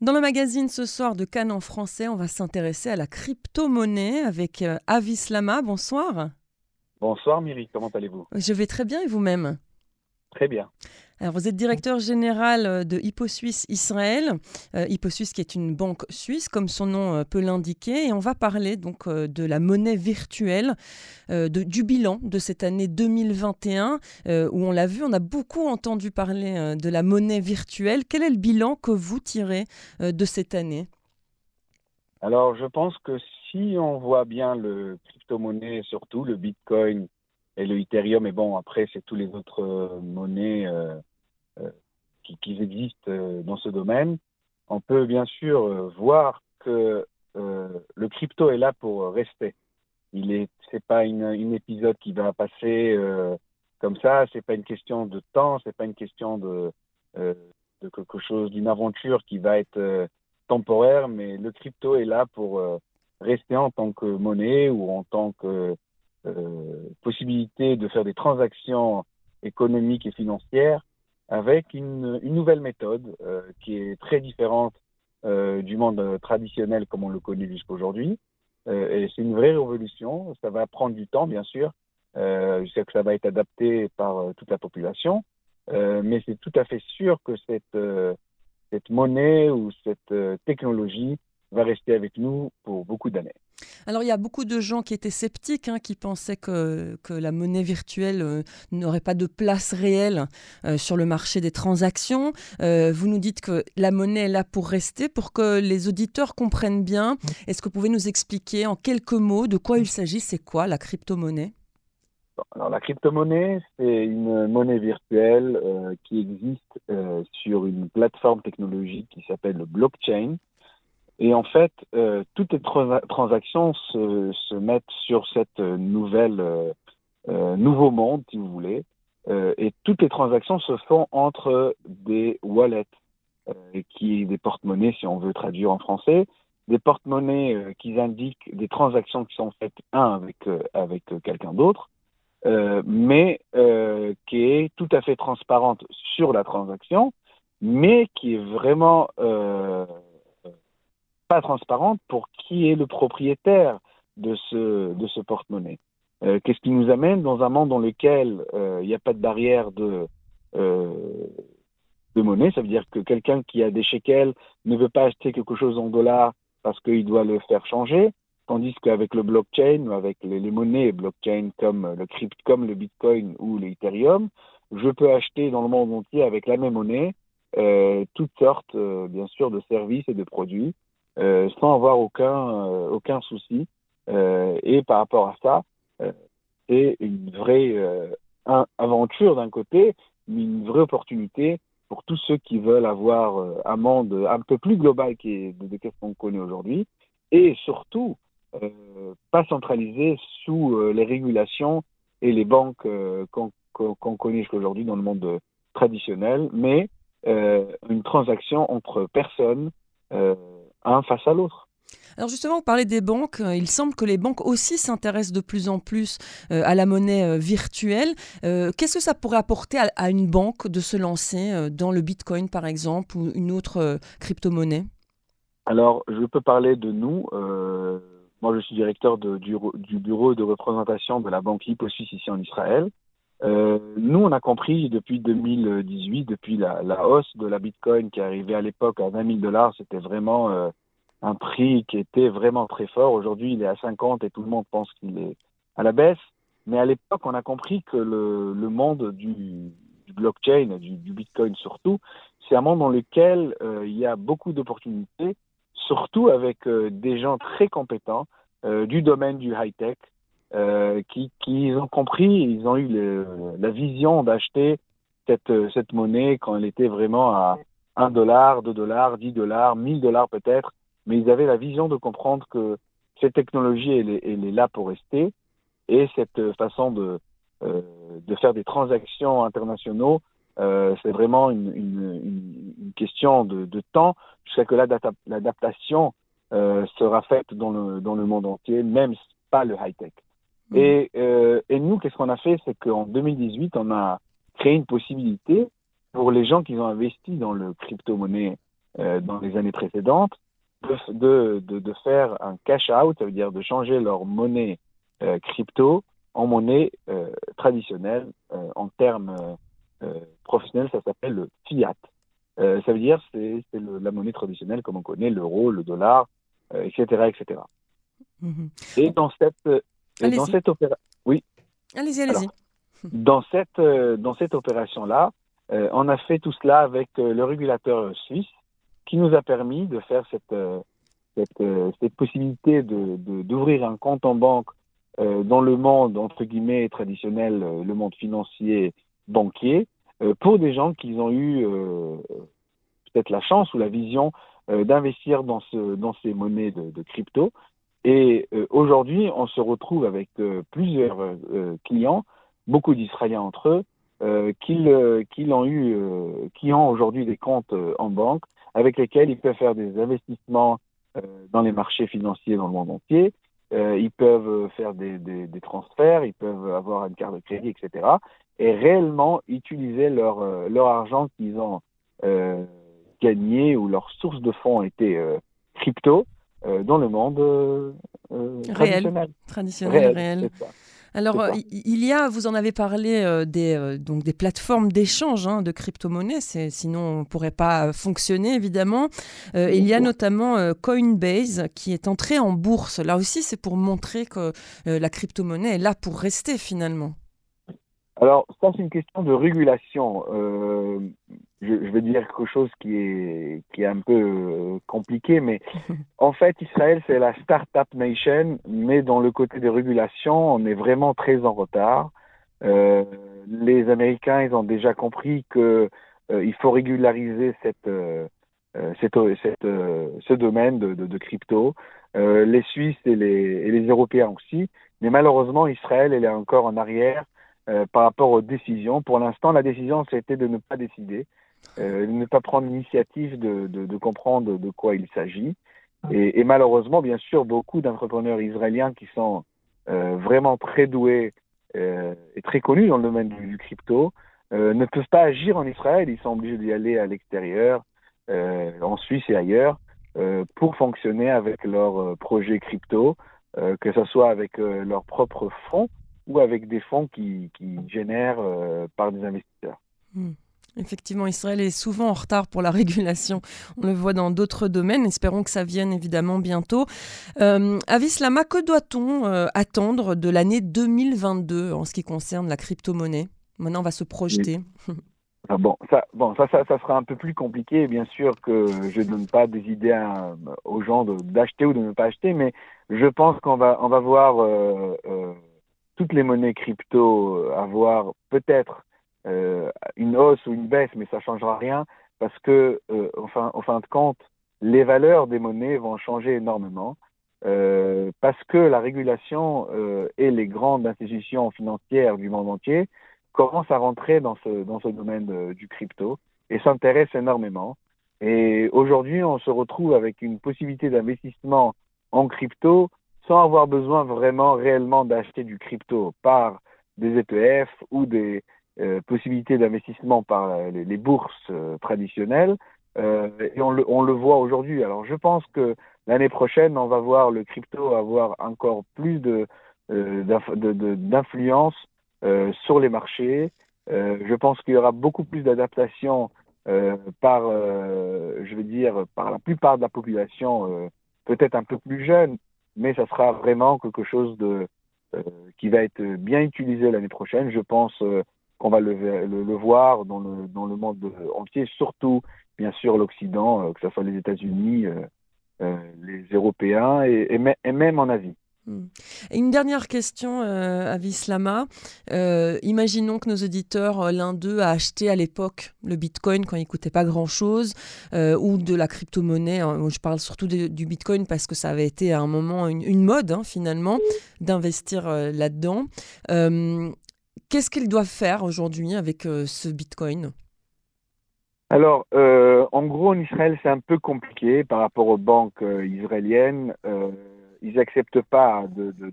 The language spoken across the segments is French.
Dans le magazine ce soir de Cannes en français, on va s'intéresser à la crypto-monnaie avec euh, Avis Lama. Bonsoir. Bonsoir Myri, comment allez-vous? Je vais très bien et vous-même? Très bien. Alors, vous êtes directeur général euh, de Hippo Suisse Israël, euh, Hippo Suisse qui est une banque suisse, comme son nom euh, peut l'indiquer, et on va parler donc de la monnaie virtuelle, de, du bilan de cette année 2021, où on l'a vu, on a beaucoup entendu parler de la monnaie virtuelle. Quel est le bilan que vous tirez de cette année? Alors, je pense que si on voit bien le crypto-monnaie, surtout le Bitcoin et le Ethereum, et bon, après, c'est tous les autres monnaies euh, qui, qui, existent euh, dans ce domaine, on peut bien sûr euh, voir que le crypto est là pour rester. Il est, c'est pas une, une, épisode qui va passer comme ça. C'est pas une question de temps. C'est pas une question de, de quelque chose, d'une aventure qui va être temporaire. Mais le crypto est là pour rester en tant que monnaie ou en tant que possibilité de faire des transactions économiques et financières avec une, nouvelle méthode euh, qui est très différente euh, du monde traditionnel comme on le connaît jusqu'aujourd'hui. Euh, et c'est une vraie révolution. Ça va prendre du temps, bien sûr. je sais que ça va être adapté par toute la population. mais c'est tout à fait sûr que cette, cette monnaie ou cette technologie va rester avec nous pour beaucoup d'années. Alors il y a beaucoup de gens qui étaient sceptiques, hein, qui pensaient que, que, la monnaie virtuelle euh, n'aurait pas de place réelle euh, sur le marché des transactions. Euh, vous nous dites que la monnaie est là pour rester, pour que les auditeurs comprennent bien. Est-ce que vous pouvez nous expliquer en quelques mots de quoi il s'agit? C'est quoi la crypto-monnaie? Alors, la crypto-monnaie, c'est une monnaie virtuelle qui existe sur une plateforme technologique qui s'appelle le blockchain. Et en fait, euh, toutes les transactions se, se, mettent sur cette nouvelle euh, euh, nouveau monde, si vous voulez, euh, et toutes les transactions se font entre des wallets, euh, qui des porte-monnaies, si on veut traduire en français, des porte-monnaies qui indiquent des transactions qui sont faites un avec avec quelqu'un d'autre, mais qui est tout à fait transparente sur la transaction, mais qui est vraiment pas transparente pour qui est le propriétaire de ce, de ce porte-monnaie. Euh, Qu'est-ce qui nous amène dans un monde dans lequel euh, il n'y a pas de barrière de, euh, de monnaie? Ça veut dire que quelqu'un qui a des shekels ne veut pas acheter quelque chose en dollars parce qu'il doit le faire changer, tandis qu'avec le blockchain ou avec les, monnaies blockchain comme le crypt, comme le bitcoin ou l'ethereum, je peux acheter dans le monde entier avec la même monnaie toutes sortes, bien sûr, de services et de produits sans avoir aucun, euh, aucun souci. Euh, et par rapport à ça, c'est une vraie aventure d'un côté, mais une vraie opportunité pour tous ceux qui veulent avoir un monde un peu plus global qui de, de ce qu'on connaît aujourd'hui, et surtout euh, pas centralisé sous euh, les régulations et les banques euh, qu'on qu connaît jusqu'aujourd'hui dans le monde traditionnel, mais une transaction entre personnes un face à l'autre. Alors justement, vous parlez des banques. Euh, il semble que les banques aussi s'intéressent de plus en plus euh, à la monnaie euh, virtuelle. Qu'est-ce que ça pourrait apporter à, une banque de se lancer dans le Bitcoin, par exemple, ou une autre crypto-monnaie? Alors, je peux parler de nous. moi, je suis directeur de, du, du, bureau de représentation de la banque Suisse ici en Israël. Nous, on a compris depuis 2018, depuis la, la, hausse de la Bitcoin qui arrivée à l'époque à 20 000 dollars, c'était vraiment un prix qui était vraiment très fort. Aujourd'hui, il est à 50 et tout le monde pense qu'il est à la baisse. Mais à l'époque, on a compris que le, le monde du, du blockchain, du, du, Bitcoin surtout, c'est un monde dans lequel euh, il y a beaucoup d'opportunités, surtout avec euh, des gens très compétents euh, du domaine du high-tech, euh, qui, qui ont compris, ils ont eu le, la vision d'acheter cette, cette monnaie quand elle était vraiment à 1 dollar, 2 dollars, 10 dollars, 1000 dollars peut-être, mais ils avaient la vision de comprendre que cette technologie, elle est, elle est là pour rester, et cette façon de, euh, de faire des transactions internationaux, euh, c'est vraiment une, une, une, question de, de temps jusqu'à que l'adaptation euh, sera faite dans le, dans le monde entier, même pas le high-tech. Mmh. Et, euh, et nous, qu'est-ce qu'on a fait? C'est qu'en 2018, on a créé une possibilité pour les gens qui ont investi dans le crypto-monnaie dans les années précédentes de, de, de, faire un cash out, ça veut dire de changer leur monnaie crypto en monnaie traditionnelle. en termes professionnels, ça s'appelle le fiat. ça veut dire c'est c'est la monnaie traditionnelle comme on connaît l'euro, le dollar, etc., etc. Mhm. Et dans cette, dans cette oui. Allez-y, allez-y. Dans cette, euh, dans cette opération-là, euh, on a fait tout cela avec euh, le régulateur suisse qui nous a permis de faire cette, cette, cette possibilité d'ouvrir de, un compte en banque dans le monde, entre guillemets, traditionnel, le monde financier banquier, pour des gens qui ont eu peut-être la chance ou la vision d'investir dans, ce, dans ces monnaies de, de crypto. Et aujourd'hui, on se retrouve avec plusieurs clients beaucoup d'Israéliens entre eux, euh, euh, qui, ont eu, euh, ont aujourd'hui des comptes en banque avec lesquels ils peuvent faire des investissements dans les marchés financiers dans le monde entier. ils peuvent faire des, transferts, ils peuvent avoir une carte de crédit, etc. Et réellement utiliser leur, leur argent qu'ils ont gagné ou leur source de fonds était crypto dans le monde traditionnel. Traditionnel, réel. Alors, euh, il y a, vous en avez parlé, euh, des, euh, donc des plateformes d'échange hein, de crypto-monnaies, sinon on ne pourrait pas fonctionner évidemment. il y a notamment Coinbase qui est entré en bourse. Là aussi, c'est pour montrer que la crypto-monnaie est là pour rester finalement. Alors, ça, c'est une question de régulation. Euh, je, je, vais dire quelque chose qui est, qui est un peu euh, compliqué, mais en fait, Israël, c'est la Startup Nation, mais dans le côté des régulations, on est vraiment très en retard. Euh, les Américains, ils ont déjà compris que euh, il faut régulariser cette, euh, cette, cette ce domaine de, de, de crypto. les Suisses et les, et les Européens aussi, mais malheureusement, Israël, elle est encore en arrière euh, par rapport aux décisions. Pour l'instant, la décision, c'était de ne pas décider, euh, ne pas prendre l'initiative de, de, de, comprendre de quoi il s'agit. Et, et, malheureusement, bien sûr, beaucoup d'entrepreneurs israéliens qui sont euh, vraiment très doués euh, et très connus dans le domaine du, crypto ne peuvent pas agir en Israël. Ils sont obligés d'y aller à l'extérieur, en Suisse et ailleurs, pour fonctionner avec leurs projets crypto, que ce soit avec leurs propres fonds ou avec des fonds qui, génèrent par des investisseurs. Hmm. Effectivement, Israël est souvent en retard pour la régulation. On le voit dans d'autres domaines. Espérons que ça vienne évidemment bientôt. Euh, Avislama, que doit-on euh, attendre de l'année 2022 en ce qui concerne la crypto-monnaie? Maintenant, on va se projeter. Ah bon, ça, bon ça, ça, ça, sera un peu plus compliqué. Bien sûr que je ne donne pas des idées aux gens d'acheter ou de ne pas acheter, mais je pense qu'on va, on va voir euh, toutes les monnaies crypto euh, avoir peut-être euh, une hausse ou une baisse, mais ça changera rien parce que, euh, enfin, en fin de compte, les valeurs des monnaies vont changer énormément euh, parce que la régulation euh, et les grandes institutions financières du monde entier commencent à rentrer dans ce, dans ce domaine du crypto et s'intéressent énormément. Et aujourd'hui, on se retrouve avec une possibilité d'investissement en crypto sans avoir besoin vraiment réellement d'acheter du crypto par des ETF ou des euh, possibilités d'investissement par les, bourses euh, traditionnelles. Euh, et on le, on le voit aujourd'hui. Alors je pense que l'année prochaine, on va voir le crypto avoir encore plus de d'influence sur les marchés. je pense qu'il y aura beaucoup plus d'adaptation par, je veux dire, par la plupart de la population, peut-être un peu plus jeune, mais ça sera vraiment quelque chose de euh, qui va être bien utilisé l'année prochaine. Je pense euh, qu'on va le, voir dans le, monde entier, surtout bien sûr l'Occident, euh, que ce soit les États-Unis, les Européens et, même en Asie. Hmm. une dernière question euh, à Vislama. Euh, imaginons que nos auditeurs, euh, l'un d'eux a acheté à l'époque le Bitcoin quand il coûtait pas grand-chose, ou de la crypto-monnaie. Hein. je parle surtout du Bitcoin parce que ça avait été à un moment une, mode hein, finalement d'investir là-dedans. Qu'est-ce qu'ils doivent faire aujourd'hui avec ce Bitcoin? Alors, en gros, en Israël, c'est un peu compliqué par rapport aux banques israéliennes ils n'acceptent pas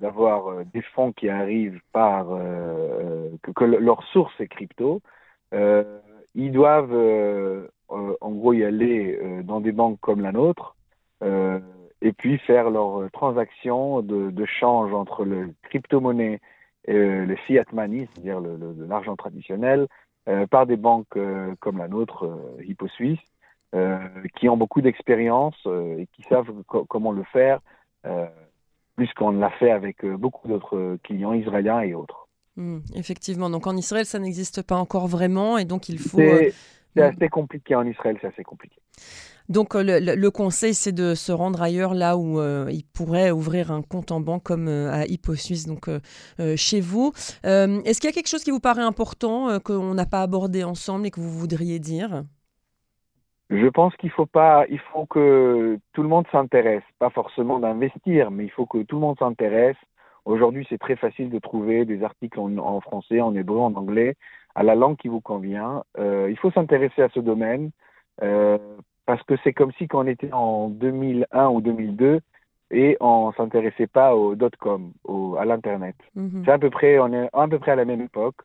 d'avoir de, euh, des fonds qui arrivent par euh, que, leur source est crypto. Euh, ils doivent en gros y aller dans des banques comme la nôtre et puis faire leurs transactions de, de change entre le crypto-monnaie et le fiat money, c'est-à-dire l'argent traditionnel, par des banques comme la nôtre, Hippo Suisse, qui ont beaucoup d'expérience et qui savent comment le faire plus qu'on l'a fait avec euh, beaucoup d'autres clients israéliens et autres. Hmm, effectivement, donc en Israël, ça n'existe pas encore vraiment et donc il faut... C'est euh, hmm. assez compliqué en Israël, c'est assez compliqué. Donc euh, le, conseil, c'est de se rendre ailleurs, là où il pourrait ouvrir un compte en banque comme à Hippo Suisse, donc chez vous. Est-ce qu'il y a quelque chose qui vous paraît important qu'on n'a pas abordé ensemble et que vous voudriez dire? Je pense qu'il faut pas, il faut que tout le monde s'intéresse, pas forcément d'investir, mais il faut que tout le monde s'intéresse. Aujourd'hui, c'est très facile de trouver des articles en, français, en hébreu, en anglais, à la langue qui vous convient. Euh, il faut s'intéresser à ce domaine euh, parce que c'est comme si quand on était en 2001 ou 2002 et on s'intéressait pas au dot-com, au, à l'internet. Mhm. C'est à peu près, on est à peu près à la même époque.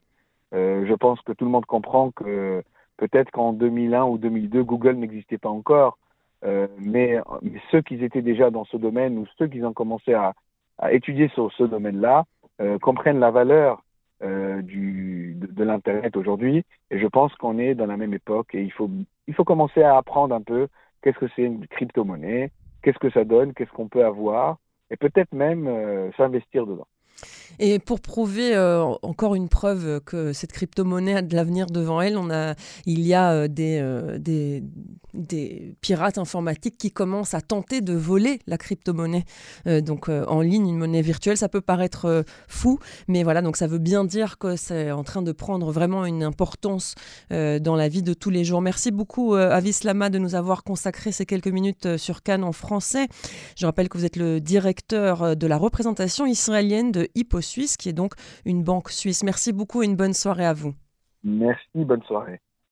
Euh, je pense que tout le monde comprend que Peut-être qu'en 2001 ou 2002, Google n'existait pas encore, euh, mais, ceux qui étaient déjà dans ce domaine ou ceux qui ont commencé à, étudier sur ce domaine-là euh, comprennent la valeur euh, du, de, l'Internet aujourd'hui. Et je pense qu'on est dans la même époque et il faut, il faut commencer à apprendre un peu qu'est-ce que c'est une crypto-monnaie, qu'est-ce que ça donne, qu'est-ce qu'on peut avoir et peut-être même s'investir dedans. Et pour prouver euh, encore une preuve que cette crypto-monnaie a de l'avenir devant elle, on a, il y a euh, des, euh, des, des, pirates informatiques qui commencent à tenter de voler la crypto-monnaie. donc en ligne, une monnaie virtuelle, ça peut paraître fou, mais voilà, donc ça veut bien dire que c'est en train de prendre vraiment une importance dans la vie de tous les jours. Merci beaucoup Avis Lama de nous avoir consacré ces quelques minutes sur Cannes en français. Je rappelle que vous êtes le directeur de la représentation israélienne de Hippo Suisse, qui est donc une banque suisse. Merci beaucoup et une bonne soirée à vous. Merci, bonne soirée.